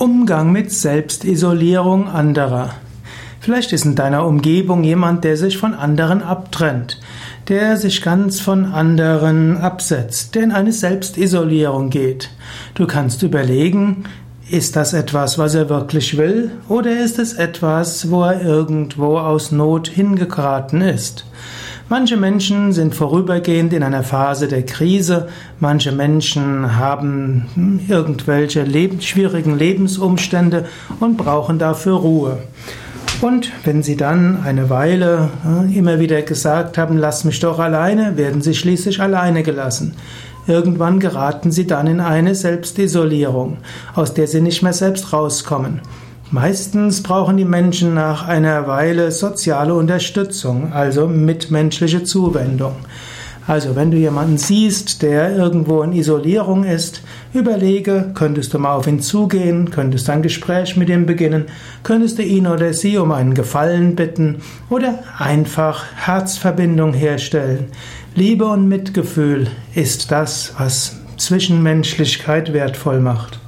Umgang mit Selbstisolierung anderer. Vielleicht ist in deiner Umgebung jemand, der sich von anderen abtrennt, der sich ganz von anderen absetzt, der in eine Selbstisolierung geht. Du kannst überlegen, ist das etwas, was er wirklich will, oder ist es etwas, wo er irgendwo aus Not hingeraten ist? Manche Menschen sind vorübergehend in einer Phase der Krise, manche Menschen haben irgendwelche schwierigen Lebensumstände und brauchen dafür Ruhe. Und wenn sie dann eine Weile äh, immer wieder gesagt haben, lass mich doch alleine, werden sie schließlich alleine gelassen. Irgendwann geraten sie dann in eine Selbstisolierung, aus der sie nicht mehr selbst rauskommen. Meistens brauchen die Menschen nach einer Weile soziale Unterstützung, also mitmenschliche Zuwendung. Also wenn du jemanden siehst, der irgendwo in Isolierung ist, überlege, könntest du mal auf ihn zugehen, könntest ein Gespräch mit ihm beginnen, könntest du ihn oder sie um einen Gefallen bitten oder einfach Herzverbindung herstellen. Liebe und Mitgefühl ist das, was Zwischenmenschlichkeit wertvoll macht.